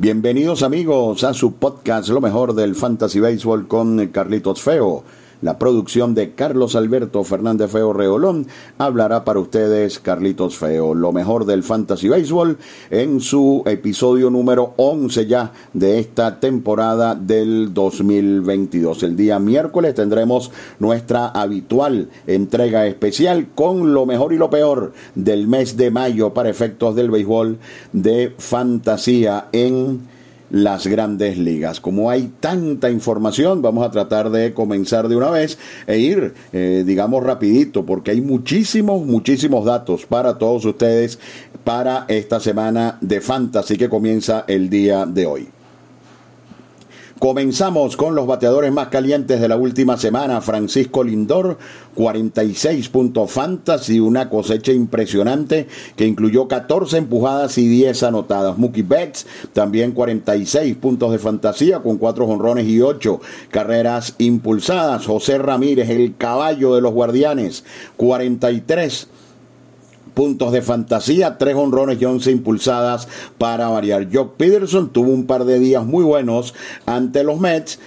Bienvenidos amigos a su podcast Lo mejor del Fantasy Baseball con Carlitos Feo. La producción de Carlos Alberto Fernández Feo Reolón hablará para ustedes Carlitos Feo, lo mejor del Fantasy Baseball en su episodio número 11 ya de esta temporada del 2022. El día miércoles tendremos nuestra habitual entrega especial con lo mejor y lo peor del mes de mayo para efectos del béisbol de fantasía en las grandes ligas. Como hay tanta información, vamos a tratar de comenzar de una vez e ir, eh, digamos, rapidito, porque hay muchísimos, muchísimos datos para todos ustedes para esta semana de Fantasy que comienza el día de hoy. Comenzamos con los bateadores más calientes de la última semana. Francisco Lindor, 46 puntos fantasy, una cosecha impresionante que incluyó 14 empujadas y 10 anotadas. Mookie Betts, también 46 puntos de fantasía con 4 honrones y 8 carreras impulsadas. José Ramírez, el caballo de los guardianes, 43 puntos de fantasía, tres honrones y once impulsadas para variar. Jock Peterson tuvo un par de días muy buenos ante los Mets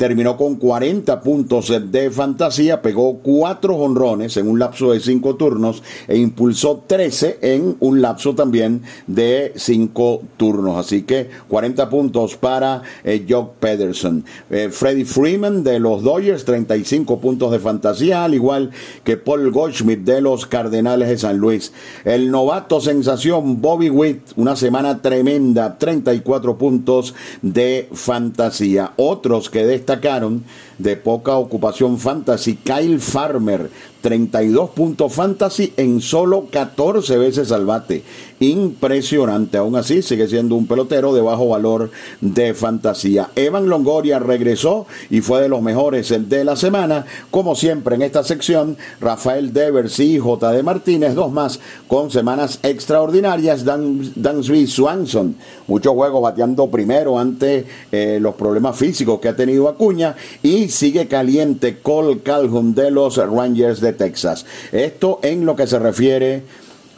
terminó con 40 puntos de fantasía, pegó cuatro honrones en un lapso de cinco turnos e impulsó 13 en un lapso también de cinco turnos. Así que 40 puntos para eh, Jock Pederson. Eh, Freddie Freeman de los Dodgers, 35 puntos de fantasía, al igual que Paul Goldschmidt de los Cardenales de San Luis. El novato sensación Bobby Witt, una semana tremenda, 34 puntos de fantasía. Otros que de destacaron de poca ocupación fantasy. Kyle Farmer, 32 puntos fantasy en solo 14 veces al bate. Impresionante. Aún así, sigue siendo un pelotero de bajo valor de fantasía. Evan Longoria regresó y fue de los mejores de la semana. Como siempre en esta sección, Rafael Devers y J.D. Martínez, dos más con semanas extraordinarias. Dan, Dansby Swanson, muchos juegos bateando primero ante eh, los problemas físicos que ha tenido Acuña. Y sigue caliente Cole Calhoun de los Rangers de Texas. Esto en lo que se refiere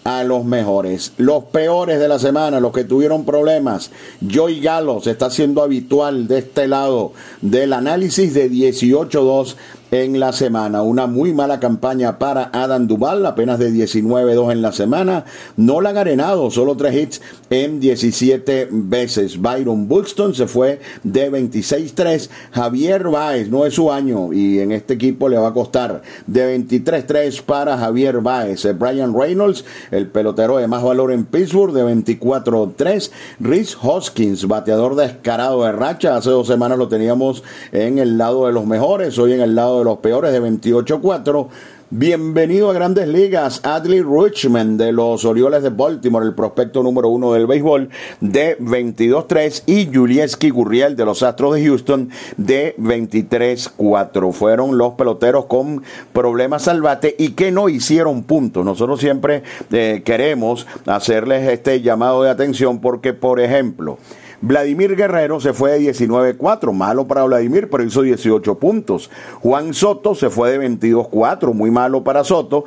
a los mejores. Los peores de la semana, los que tuvieron problemas. Joey Galo se está haciendo habitual de este lado del análisis de 18-2 en la semana. Una muy mala campaña para Adam Duval, apenas de 19-2 en la semana. No la han arenado, solo tres hits en 17 veces. Byron Buxton se fue de 26-3. Javier Baez, no es su año y en este equipo le va a costar de 23-3 para Javier Baez. Brian Reynolds, el pelotero de más valor en Pittsburgh, de 24-3. Rhys Hoskins, bateador descarado de racha. Hace dos semanas lo teníamos en el lado de los mejores, hoy en el lado de los peores de 28-4. Bienvenido a Grandes Ligas, Adley Richmond de los Orioles de Baltimore, el prospecto número uno del béisbol de 22-3 y Julieski Gurriel de los Astros de Houston de 23-4. Fueron los peloteros con problemas al bate y que no hicieron puntos. Nosotros siempre eh, queremos hacerles este llamado de atención porque, por ejemplo, Vladimir Guerrero se fue de 19-4, malo para Vladimir, pero hizo 18 puntos. Juan Soto se fue de 22-4, muy malo para Soto.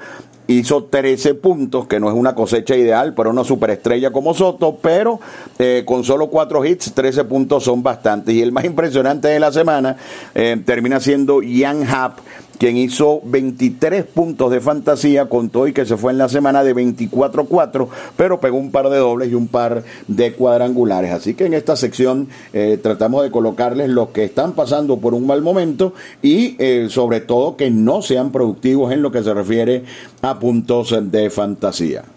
Hizo 13 puntos, que no es una cosecha ideal para una superestrella como Soto, pero eh, con solo 4 hits, 13 puntos son bastantes. Y el más impresionante de la semana eh, termina siendo Ian Happ quien hizo 23 puntos de fantasía, contó y que se fue en la semana de 24-4, pero pegó un par de dobles y un par de cuadrangulares. Así que en esta sección eh, tratamos de colocarles los que están pasando por un mal momento y eh, sobre todo que no sean productivos en lo que se refiere a puntos de fantasía.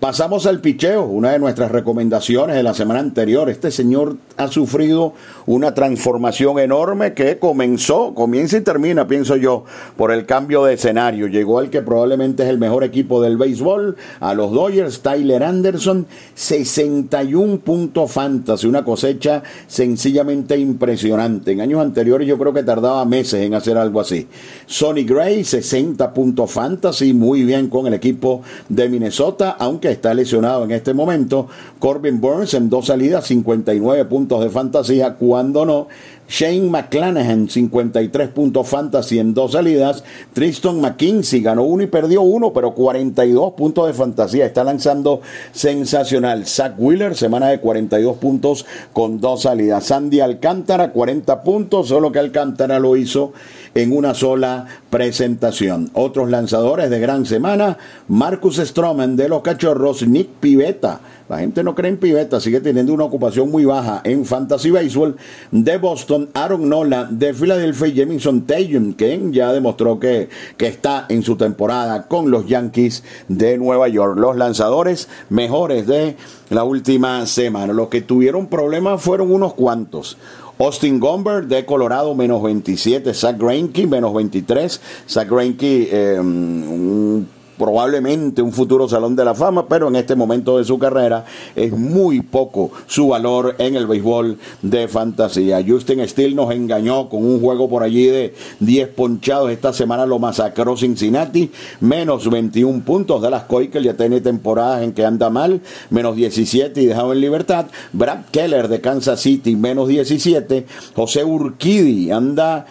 Pasamos al picheo, una de nuestras recomendaciones de la semana anterior. Este señor ha sufrido una transformación enorme que comenzó, comienza y termina, pienso yo, por el cambio de escenario. Llegó al que probablemente es el mejor equipo del béisbol, a los Dodgers, Tyler Anderson, 61 puntos fantasy, una cosecha sencillamente impresionante. En años anteriores yo creo que tardaba meses en hacer algo así. Sonny Gray, 60 puntos fantasy, muy bien con el equipo de Minnesota, aunque está lesionado en este momento. Corbin Burns en dos salidas, 59 puntos de fantasía, cuando no. Shane McClanahan, 53 puntos fantasy en dos salidas. Tristan McKinsey ganó uno y perdió uno, pero 42 puntos de fantasía. Está lanzando sensacional. Zach Wheeler, semana de 42 puntos con dos salidas. Sandy Alcántara, 40 puntos, solo que Alcántara lo hizo en una sola presentación. Otros lanzadores de gran semana, Marcus Stroman de los Cachorros, Nick Pivetta la gente no cree en Pivetta, sigue teniendo una ocupación muy baja en Fantasy Baseball de Boston, Aaron Nola de Philadelphia y Jamison Tatum, quien ya demostró que, que está en su temporada con los Yankees de Nueva York. Los lanzadores mejores de la última semana. Los que tuvieron problemas fueron unos cuantos. Austin Gomber de Colorado, menos 27. Zach Greinke, menos 23. Zach Greinke, eh, un probablemente un futuro salón de la fama, pero en este momento de su carrera es muy poco su valor en el béisbol de fantasía. Justin Steele nos engañó con un juego por allí de 10 ponchados. Esta semana lo masacró Cincinnati, menos 21 puntos. de las que ya tiene temporadas en que anda mal, menos 17 y dejado en libertad. Brad Keller de Kansas City, menos 17. José Urquidi anda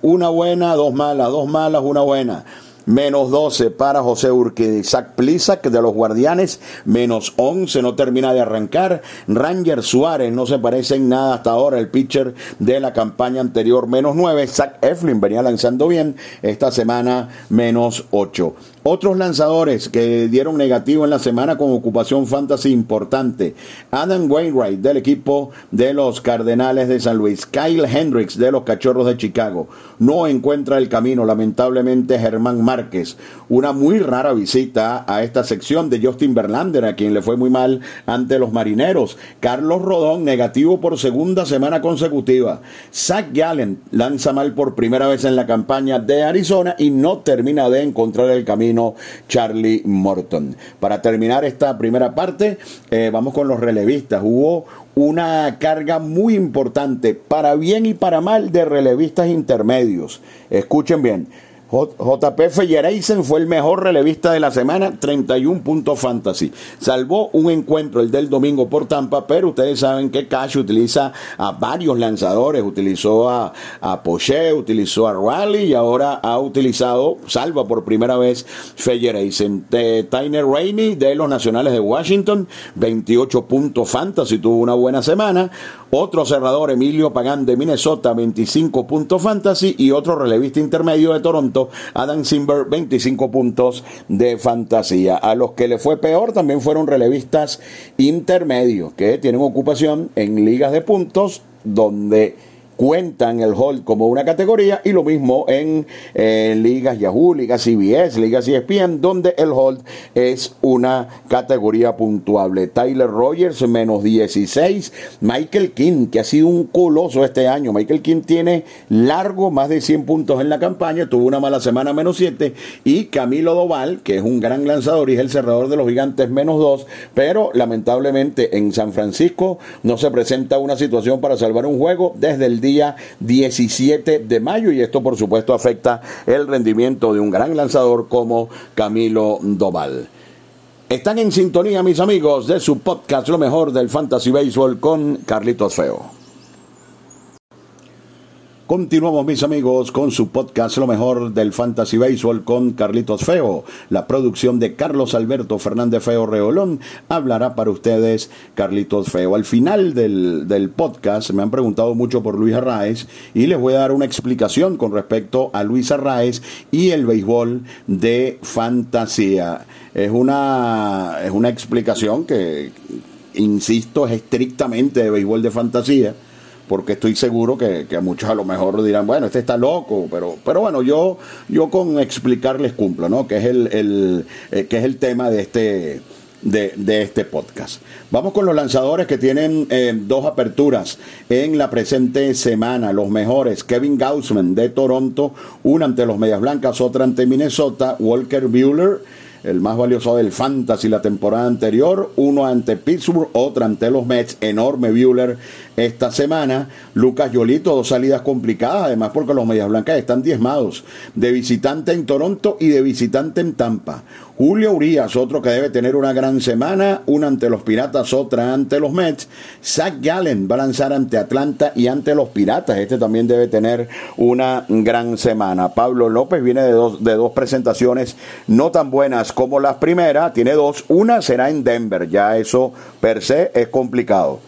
una buena, dos malas, dos malas, una buena menos 12 para José Urquidi. Isaac Plisak de los Guardianes, menos 11, no termina de arrancar. Ranger Suárez no se parece en nada hasta ahora, el pitcher de la campaña anterior, menos 9. Zach Eflin venía lanzando bien, esta semana menos 8. Otros lanzadores que dieron negativo en la semana con ocupación fantasy importante. Adam Wainwright del equipo de los Cardenales de San Luis. Kyle Hendricks de los Cachorros de Chicago. No encuentra el camino, lamentablemente, Germán. Una muy rara visita a esta sección de Justin Verlander, a quien le fue muy mal ante los marineros. Carlos Rodón, negativo por segunda semana consecutiva. Zach Gallen lanza mal por primera vez en la campaña de Arizona y no termina de encontrar el camino Charlie Morton. Para terminar esta primera parte, eh, vamos con los relevistas. Hubo una carga muy importante, para bien y para mal, de relevistas intermedios. Escuchen bien. JP Fellereisen fue el mejor relevista de la semana, 31 puntos fantasy. Salvó un encuentro, el del domingo por Tampa, pero ustedes saben que Cash utiliza a varios lanzadores. Utilizó a, a Poche, utilizó a Raleigh y ahora ha utilizado, salva por primera vez, Fellereisen. Tyner Rainey de los Nacionales de Washington, 28 puntos fantasy, tuvo una buena semana. Otro cerrador, Emilio Pagán de Minnesota, 25 puntos fantasy. Y otro relevista intermedio de Toronto, Adam Simber, 25 puntos de fantasía. A los que le fue peor también fueron relevistas intermedios, que tienen ocupación en ligas de puntos donde cuentan el hold como una categoría y lo mismo en eh, ligas Yahoo, ligas CBS, ligas ESPN, donde el hold es una categoría puntuable. Tyler Rogers menos 16, Michael King, que ha sido un coloso este año. Michael King tiene largo, más de 100 puntos en la campaña, tuvo una mala semana menos 7 y Camilo Doval, que es un gran lanzador y es el cerrador de los gigantes menos 2, pero lamentablemente en San Francisco no se presenta una situación para salvar un juego desde el día 17 de mayo y esto por supuesto afecta el rendimiento de un gran lanzador como Camilo Doval. Están en sintonía mis amigos de su podcast Lo mejor del Fantasy Baseball con Carlitos Feo. Continuamos mis amigos con su podcast Lo mejor del Fantasy Baseball con Carlitos Feo. La producción de Carlos Alberto Fernández Feo Reolón hablará para ustedes Carlitos Feo. Al final del, del podcast me han preguntado mucho por Luis Arraez y les voy a dar una explicación con respecto a Luis Arraez y el béisbol de fantasía. Es una, es una explicación que, insisto, es estrictamente de béisbol de fantasía porque estoy seguro que, muchos a lo mejor dirán, bueno, este está loco, pero, pero bueno, yo, yo con explicarles cumplo, ¿no? Que es el, eh, que es el tema de este, de, este podcast. Vamos con los lanzadores que tienen eh, dos aperturas en la presente semana. Los mejores, Kevin Gaussman de Toronto, una ante los Medias Blancas, otra ante Minnesota, Walker Bueller el más valioso del Fantasy la temporada anterior, uno ante Pittsburgh, otro ante los Mets, enorme Bueller esta semana. Lucas Yolito, dos salidas complicadas, además porque los Medias Blancas están diezmados, de visitante en Toronto y de visitante en Tampa. Julio Urias, otro que debe tener una gran semana, una ante los Piratas, otra ante los Mets. Zach Gallen va a lanzar ante Atlanta y ante los Piratas. Este también debe tener una gran semana. Pablo López viene de dos, de dos presentaciones no tan buenas como las primeras. Tiene dos. Una será en Denver. Ya eso per se es complicado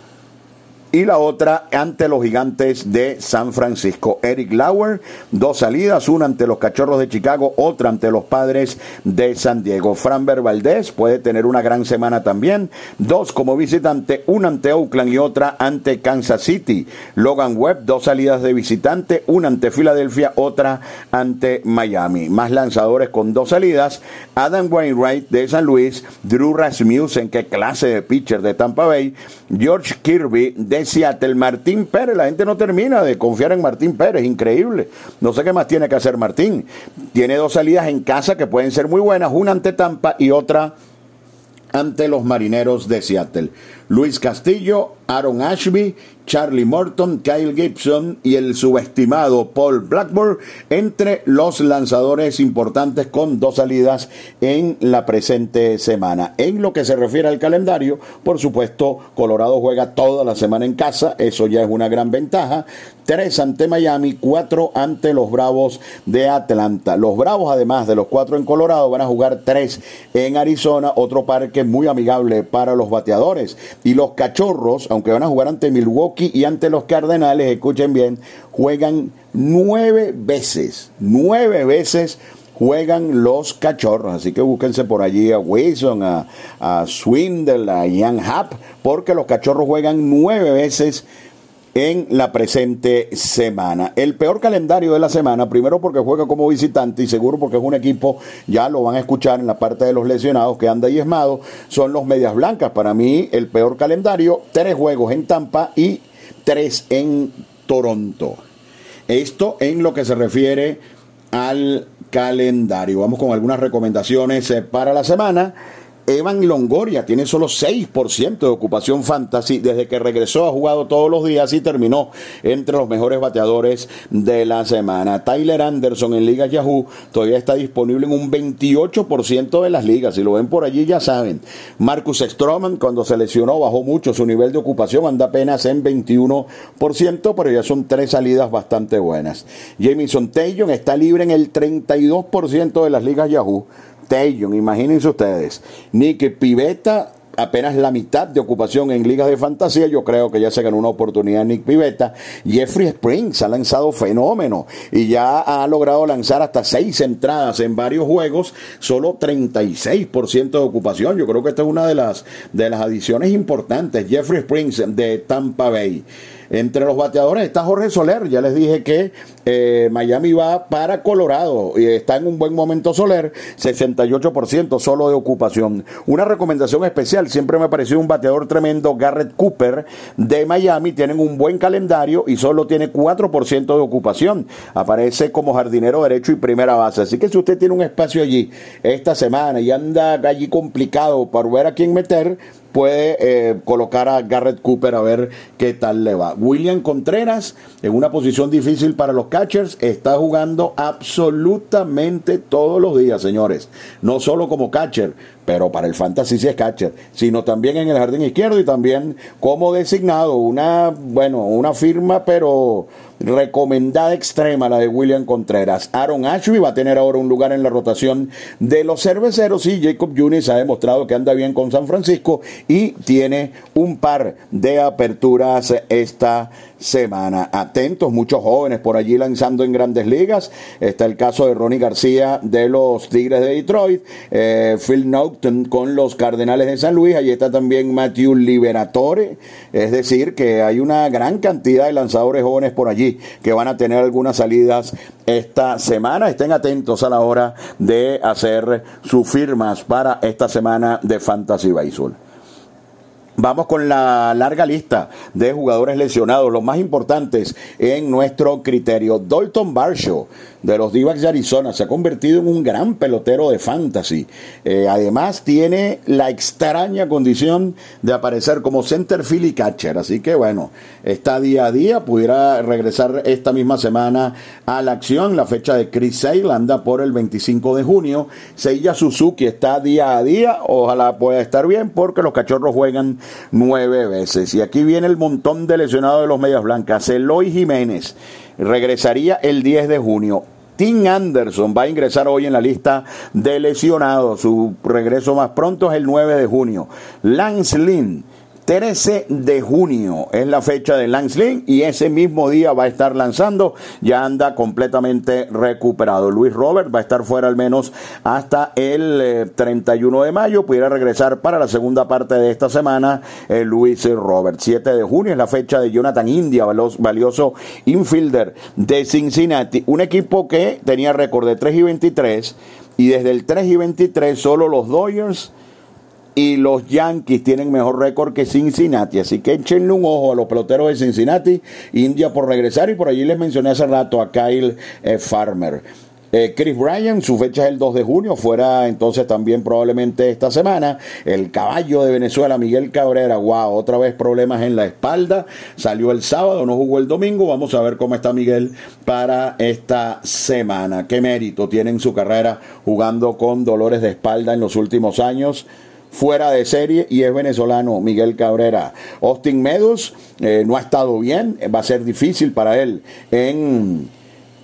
y la otra ante los gigantes de San Francisco. Eric Lauer, dos salidas, una ante los cachorros de Chicago, otra ante los padres de San Diego. Franber Valdés puede tener una gran semana también, dos como visitante, una ante Oakland y otra ante Kansas City. Logan Webb, dos salidas de visitante, una ante Filadelfia, otra ante Miami. Más lanzadores con dos salidas, Adam Wainwright de San Luis, Drew Rasmussen, que clase de pitcher de Tampa Bay, George Kirby de Seattle, Martín Pérez. La gente no termina de confiar en Martín Pérez, increíble. No sé qué más tiene que hacer Martín. Tiene dos salidas en casa que pueden ser muy buenas, una ante Tampa y otra ante los marineros de Seattle. Luis Castillo, Aaron Ashby, Charlie Morton, Kyle Gibson y el subestimado Paul Blackburn entre los lanzadores importantes con dos salidas en la presente semana. En lo que se refiere al calendario, por supuesto, Colorado juega toda la semana en casa, eso ya es una gran ventaja. Tres ante Miami, cuatro ante los Bravos de Atlanta. Los Bravos, además de los cuatro en Colorado, van a jugar tres en Arizona, otro parque muy amigable para los bateadores. Y los Cachorros, aunque van a jugar ante Milwaukee y ante los Cardenales, escuchen bien, juegan nueve veces, nueve veces juegan los cachorros. Así que búsquense por allí a Wilson, a, a Swindle, a Ian Happ, porque los cachorros juegan nueve veces en la presente semana. El peor calendario de la semana, primero porque juega como visitante y seguro porque es un equipo, ya lo van a escuchar en la parte de los lesionados que anda diezmado, son los Medias Blancas. Para mí, el peor calendario, tres juegos en Tampa y tres en Toronto. Esto en lo que se refiere al calendario. Vamos con algunas recomendaciones eh, para la semana. Evan Longoria tiene solo 6% de ocupación fantasy. Desde que regresó ha jugado todos los días y terminó entre los mejores bateadores de la semana. Tyler Anderson en Liga Yahoo todavía está disponible en un 28% de las ligas. Si lo ven por allí ya saben. Marcus Stroman cuando se lesionó bajó mucho su nivel de ocupación. Anda apenas en 21%, pero ya son tres salidas bastante buenas. Jamison Taylor está libre en el 32% de las ligas Yahoo. Imagínense ustedes. Nick Pivetta, apenas la mitad de ocupación en ligas de fantasía. Yo creo que ya se ganó una oportunidad Nick Pivetta. Jeffrey Springs ha lanzado fenómeno y ya ha logrado lanzar hasta seis entradas en varios juegos, solo 36% de ocupación. Yo creo que esta es una de las, de las adiciones importantes. Jeffrey Springs de Tampa Bay. Entre los bateadores está Jorge Soler. Ya les dije que eh, Miami va para Colorado y está en un buen momento Soler, 68% solo de ocupación. Una recomendación especial, siempre me pareció un bateador tremendo, Garrett Cooper de Miami. Tienen un buen calendario y solo tiene 4% de ocupación. Aparece como jardinero derecho y primera base. Así que si usted tiene un espacio allí esta semana y anda allí complicado para ver a quién meter, puede eh, colocar a Garrett Cooper a ver qué tal le va. William Contreras, en una posición difícil para los catchers, está jugando absolutamente todos los días, señores. No solo como catcher, pero para el fantasy sí es catcher, sino también en el jardín izquierdo y también como designado, una, bueno, una firma, pero recomendada extrema la de William Contreras. Aaron Ashby va a tener ahora un lugar en la rotación de los cerveceros y Jacob Yunis ha demostrado que anda bien con San Francisco y tiene un par de aperturas esta semana. Atentos, muchos jóvenes por allí lanzando en grandes ligas. Está el caso de Ronnie García de los Tigres de Detroit, eh, Phil Naughton con los Cardenales de San Luis, allí está también Matthew Liberatore, es decir, que hay una gran cantidad de lanzadores jóvenes por allí que van a tener algunas salidas esta semana. Estén atentos a la hora de hacer sus firmas para esta semana de Fantasy Baseball. Vamos con la larga lista de jugadores lesionados, los más importantes en nuestro criterio. Dalton Barshaw de los d de Arizona se ha convertido en un gran pelotero de fantasy. Eh, además tiene la extraña condición de aparecer como centerfield y catcher. Así que bueno, está día a día. Pudiera regresar esta misma semana a la acción. La fecha de Chris Sale anda por el 25 de junio. Seiya Suzuki está día a día. Ojalá pueda estar bien porque los cachorros juegan nueve veces. Y aquí viene el montón de lesionados de los Medias Blancas. Eloy Jiménez regresaría el 10 de junio. Tim Anderson va a ingresar hoy en la lista de lesionados. Su regreso más pronto es el 9 de junio. Lance Lynn 13 de junio es la fecha de Lance Lynn y ese mismo día va a estar lanzando, ya anda completamente recuperado. Luis Robert va a estar fuera al menos hasta el 31 eh, de mayo, pudiera regresar para la segunda parte de esta semana eh, Luis Robert. 7 de junio es la fecha de Jonathan India, valioso infielder de Cincinnati, un equipo que tenía récord de 3 y 23 y desde el 3 y 23 solo los Dodgers y los Yankees tienen mejor récord que Cincinnati. Así que échenle un ojo a los peloteros de Cincinnati, India por regresar y por allí les mencioné hace rato a Kyle eh, Farmer. Eh, Chris Bryan, su fecha es el 2 de junio, fuera entonces también probablemente esta semana. El caballo de Venezuela, Miguel Cabrera, wow, otra vez problemas en la espalda. Salió el sábado, no jugó el domingo. Vamos a ver cómo está Miguel para esta semana. Qué mérito tiene en su carrera jugando con dolores de espalda en los últimos años fuera de serie y es venezolano Miguel Cabrera. Austin Meadows eh, no ha estado bien, va a ser difícil para él en,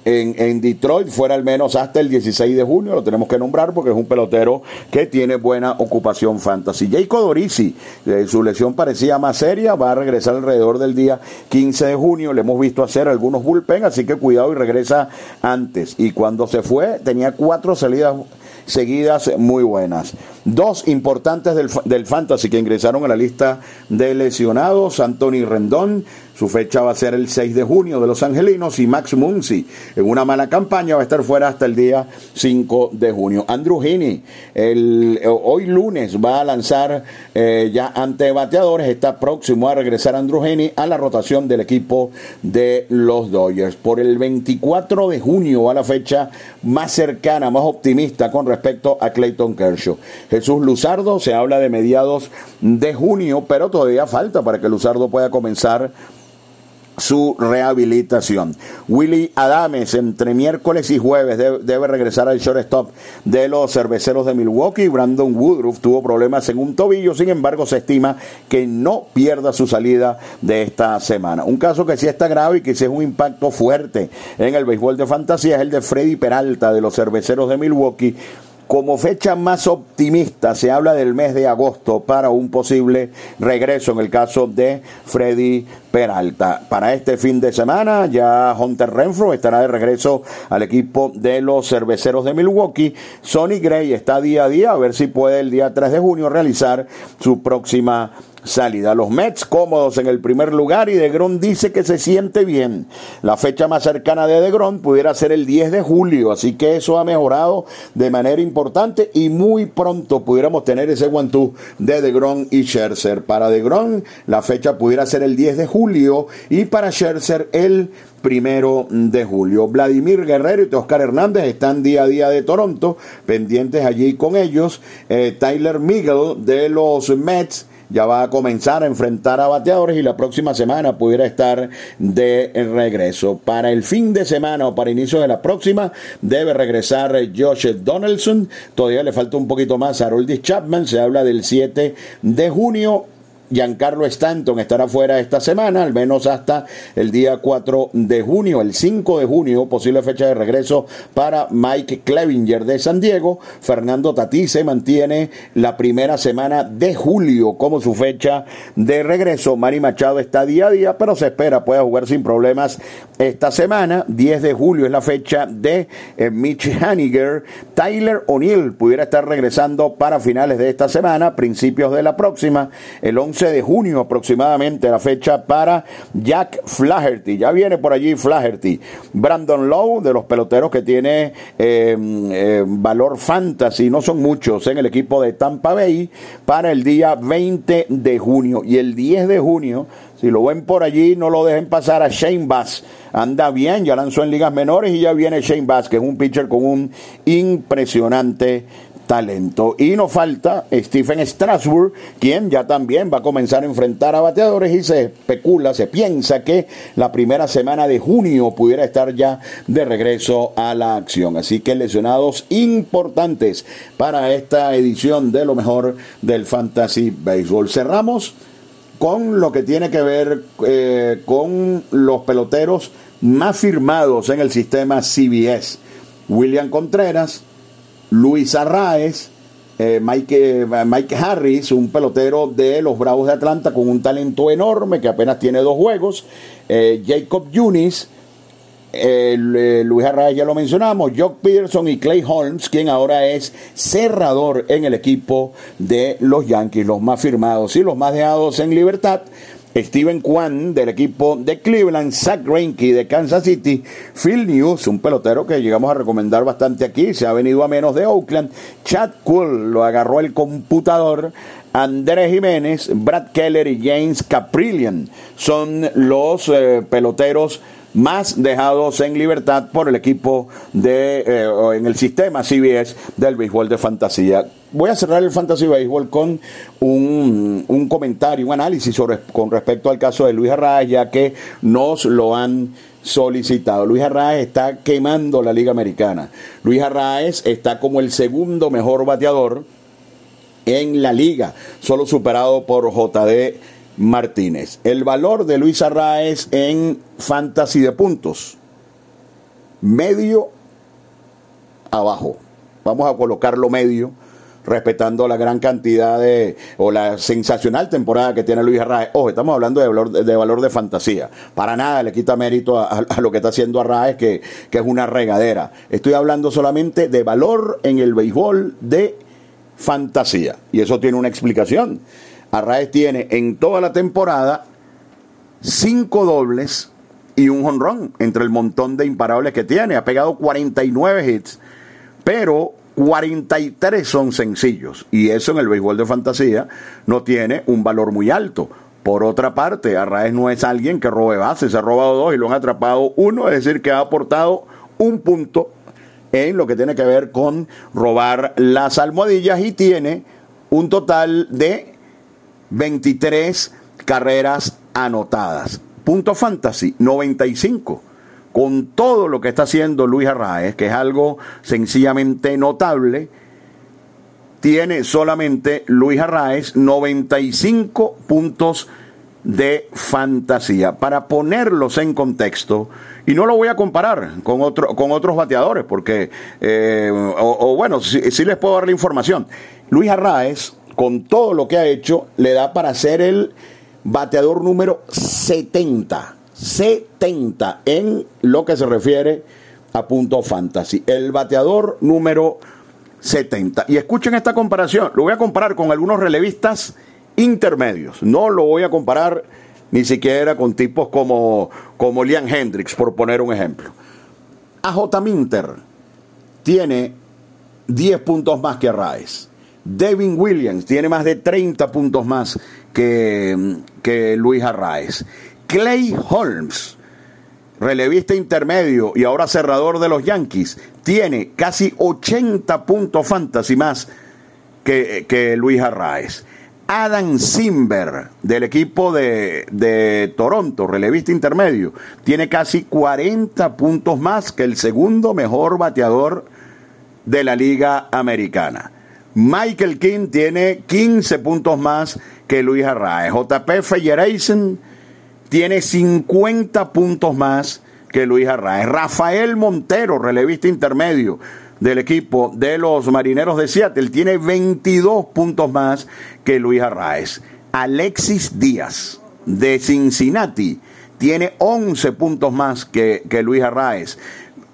en, Detroit, fuera al menos hasta el 16 de junio, lo tenemos que nombrar porque es un pelotero que tiene buena ocupación fantasy. Jacob Dorisi, eh, su lesión parecía más seria, va a regresar alrededor del día 15 de junio, le hemos visto hacer algunos bullpen, así que cuidado y regresa antes. Y cuando se fue tenía cuatro salidas seguidas muy buenas. Dos importantes del, del Fantasy que ingresaron a la lista de lesionados, Anthony Rendón, su fecha va a ser el 6 de junio de los Angelinos y Max Muncy en una mala campaña va a estar fuera hasta el día 5 de junio. Andrew Heaney el, eh, hoy lunes va a lanzar eh, ya ante bateadores, está próximo a regresar Andrew Heaney a la rotación del equipo de los Dodgers. Por el 24 de junio va la fecha más cercana, más optimista con respecto a Clayton Kershaw. Jesús Luzardo, se habla de mediados de junio, pero todavía falta para que Luzardo pueda comenzar su rehabilitación. Willy Adames entre miércoles y jueves debe, regresar al shortstop de los cerveceros de Milwaukee. Brandon Woodruff tuvo problemas en un tobillo, sin embargo se estima que no pierda su salida de esta semana. Un caso que sí está grave y que sí es un impacto fuerte en el béisbol de fantasía es el de Freddy Peralta de los cerveceros de Milwaukee como fecha más optimista se habla del mes de agosto para un posible regreso en el caso de Freddy Peralta. Para este fin de semana ya Hunter Renfro estará de regreso al equipo de los cerveceros de Milwaukee. Sonny Gray está día a día a ver si puede el día 3 de junio realizar su próxima salida. Los Mets cómodos en el primer lugar y DeGrom dice que se siente bien. La fecha más cercana de DeGrom pudiera ser el 10 de julio, así que eso ha mejorado de manera importante y muy pronto pudiéramos tener ese guantú de DeGrom y Scherzer. Para DeGrom la fecha pudiera ser el 10 de julio y para Scherzer el primero de julio. Vladimir Guerrero y Oscar Hernández están día a día de Toronto, pendientes allí con ellos. Eh, Tyler Miguel de los Mets ya va a comenzar a enfrentar a bateadores y la próxima semana pudiera estar de regreso. Para el fin de semana o para inicio de la próxima debe regresar Josh Donaldson. Todavía le falta un poquito más a Harold Chapman. Se habla del 7 de junio Giancarlo Stanton estará fuera esta semana, al menos hasta el día 4 de junio, el 5 de junio, posible fecha de regreso para Mike Clevinger de San Diego. Fernando Tatí se mantiene la primera semana de julio como su fecha de regreso. Manny Machado está día a día, pero se espera pueda jugar sin problemas esta semana. 10 de julio es la fecha de eh, Mitch Haniger. Tyler O'Neill pudiera estar regresando para finales de esta semana, principios de la próxima. El 11 11 de junio aproximadamente la fecha para Jack Flaherty. Ya viene por allí Flaherty. Brandon Lowe, de los peloteros que tiene eh, eh, valor fantasy, no son muchos en el equipo de Tampa Bay, para el día 20 de junio. Y el 10 de junio si lo ven por allí, no lo dejen pasar a Shane Bass. Anda bien, ya lanzó en ligas menores y ya viene Shane Bass, que es un pitcher con un impresionante talento. Y nos falta Stephen Strasburg, quien ya también va a comenzar a enfrentar a bateadores y se especula, se piensa que la primera semana de junio pudiera estar ya de regreso a la acción. Así que lesionados importantes para esta edición de lo mejor del Fantasy Baseball. Cerramos con lo que tiene que ver eh, con los peloteros más firmados en el sistema CBS. William Contreras, Luis Arraez, eh, Mike, eh, Mike, Harris, un pelotero de los Bravos de Atlanta con un talento enorme que apenas tiene dos juegos, Jacob Yunis, eh, Luis Arraez ya lo mencionamos, Jock Peterson y Clay Holmes, quien ahora es cerrador en el equipo de los Yankees, los más firmados y los más dejados en libertad. Steven Kwan del equipo de Cleveland, Zach Greinke de Kansas City, Phil News, un pelotero que llegamos a recomendar bastante aquí, se ha venido a menos de Oakland, Chad Cool lo agarró el computador, Andrés Jiménez, Brad Keller y James Caprillion son los eh, peloteros más dejados en libertad por el equipo de, eh, en el sistema CBS del béisbol de fantasía. Voy a cerrar el Fantasy Baseball con un, un comentario, un análisis con respecto al caso de Luis Arraez, ya que nos lo han solicitado. Luis Arraez está quemando la Liga Americana. Luis Arraez está como el segundo mejor bateador en la liga, solo superado por JD Martínez. El valor de Luis Arraez en fantasy de puntos. Medio abajo. Vamos a colocarlo medio, respetando la gran cantidad de, o la sensacional temporada que tiene Luis Arraez. Ojo, estamos hablando de valor de, valor de fantasía. Para nada le quita mérito a, lo que está haciendo Arraez, que, que es una regadera. Estoy hablando solamente de valor en el béisbol de fantasía. Y eso tiene una explicación. Arraez tiene en toda la temporada cinco dobles y un honrón entre el montón de imparables que tiene. Ha pegado 49 hits, pero 43 son sencillos. Y eso en el béisbol de fantasía no tiene un valor muy alto. Por otra parte, Arraez no es alguien que robe bases, se ha robado dos y lo han atrapado uno, es decir, que ha aportado un punto en lo que tiene que ver con robar las almohadillas y tiene un total de 23 carreras anotadas. Punto fantasy, 95. Con todo lo que está haciendo Luis Arraez, que es algo sencillamente notable, tiene solamente Luis Arraez 95 puntos de fantasía. Para ponerlos en contexto, y no lo voy a comparar con, otro, con otros bateadores, porque, eh, o, bueno, si sí les puedo dar la información. Luis Arraez con todo lo que ha hecho, le da para ser el bateador número 70. 70 en lo que se refiere a punto fantasy. El bateador número 70. Y escuchen esta comparación. Lo voy a comparar con algunos relevistas intermedios. No lo voy a comparar ni siquiera con tipos como, como Liam Hendricks, por poner un ejemplo. AJ Minter tiene 10 puntos más que Rice. Devin Williams tiene más de 30 puntos más que, que Luis Arraez. Clay Holmes, relevista intermedio y ahora cerrador de los Yankees, tiene casi 80 puntos fantasy más que, que Luis Arraez. Adam Simber, del equipo de, de, Toronto, relevista intermedio, tiene casi 40 puntos más que el segundo mejor bateador de la Liga Americana. Michael King tiene 15 puntos más que Luis Arraez. JP Feyeresen tiene 50 puntos más que Luis Arraez. Rafael Montero, relevista intermedio del equipo de los Marineros de Seattle, tiene 22 puntos más que Luis Arraez. Alexis Díaz, de Cincinnati, tiene 11 puntos más que, que Luis Arraez.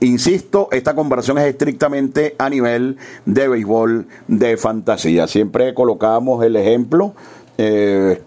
Insisto, esta conversación es estrictamente a nivel de béisbol de fantasía. Siempre colocamos el ejemplo. Eh,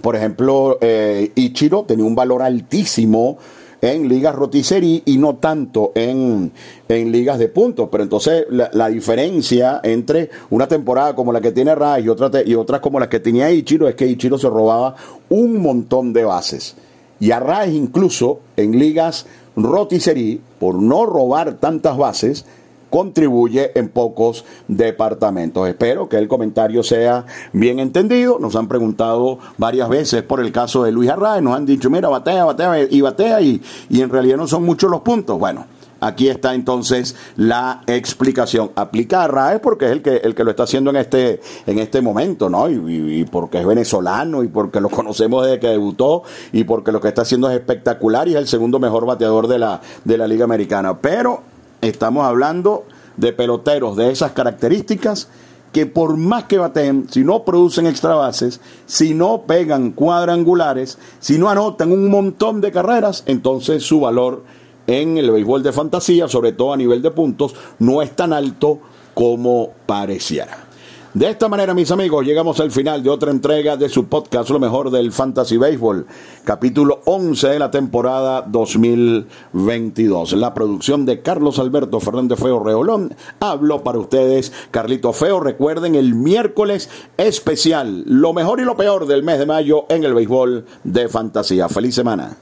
por ejemplo, eh, Ichiro tenía un valor altísimo en ligas rotisserie y no tanto en, ligas de puntos. Pero entonces la, diferencia entre una temporada como la que tiene Rai y, otra, y otras como la que tenía Ichiro es que Ichiro se robaba un montón de bases. Y a Rai incluso en ligas rotisserie, por no robar tantas bases, contribuye en pocos departamentos. Espero que el comentario sea bien entendido. Nos han preguntado varias veces por el caso de Luis Arraez, nos han dicho, mira, batea, batea y batea y, y en realidad no son muchos los puntos. Bueno, Aquí está entonces la explicación. Aplica a Arraez porque es el que, el que lo está haciendo en este, en este momento, ¿no? Y, y, porque es venezolano y porque lo conocemos desde que debutó y porque lo que está haciendo es espectacular y es el segundo mejor bateador de la, de la Liga Americana. Pero Estamos hablando de peloteros de esas características que por más que baten, si no producen extra bases, si no pegan cuadrangulares, si no anotan un montón de carreras, entonces su valor en el béisbol de fantasía, sobre todo a nivel de puntos, no es tan alto como pareciera. De esta manera, mis amigos, llegamos al final de otra entrega de su podcast, lo mejor del Fantasy Baseball, capítulo 11 de la temporada 2022. La producción de Carlos Alberto Fernández Feo Reolón. Hablo para ustedes, Carlito Feo. Recuerden el miércoles especial, lo mejor y lo peor del mes de mayo en el béisbol de fantasía. Feliz semana.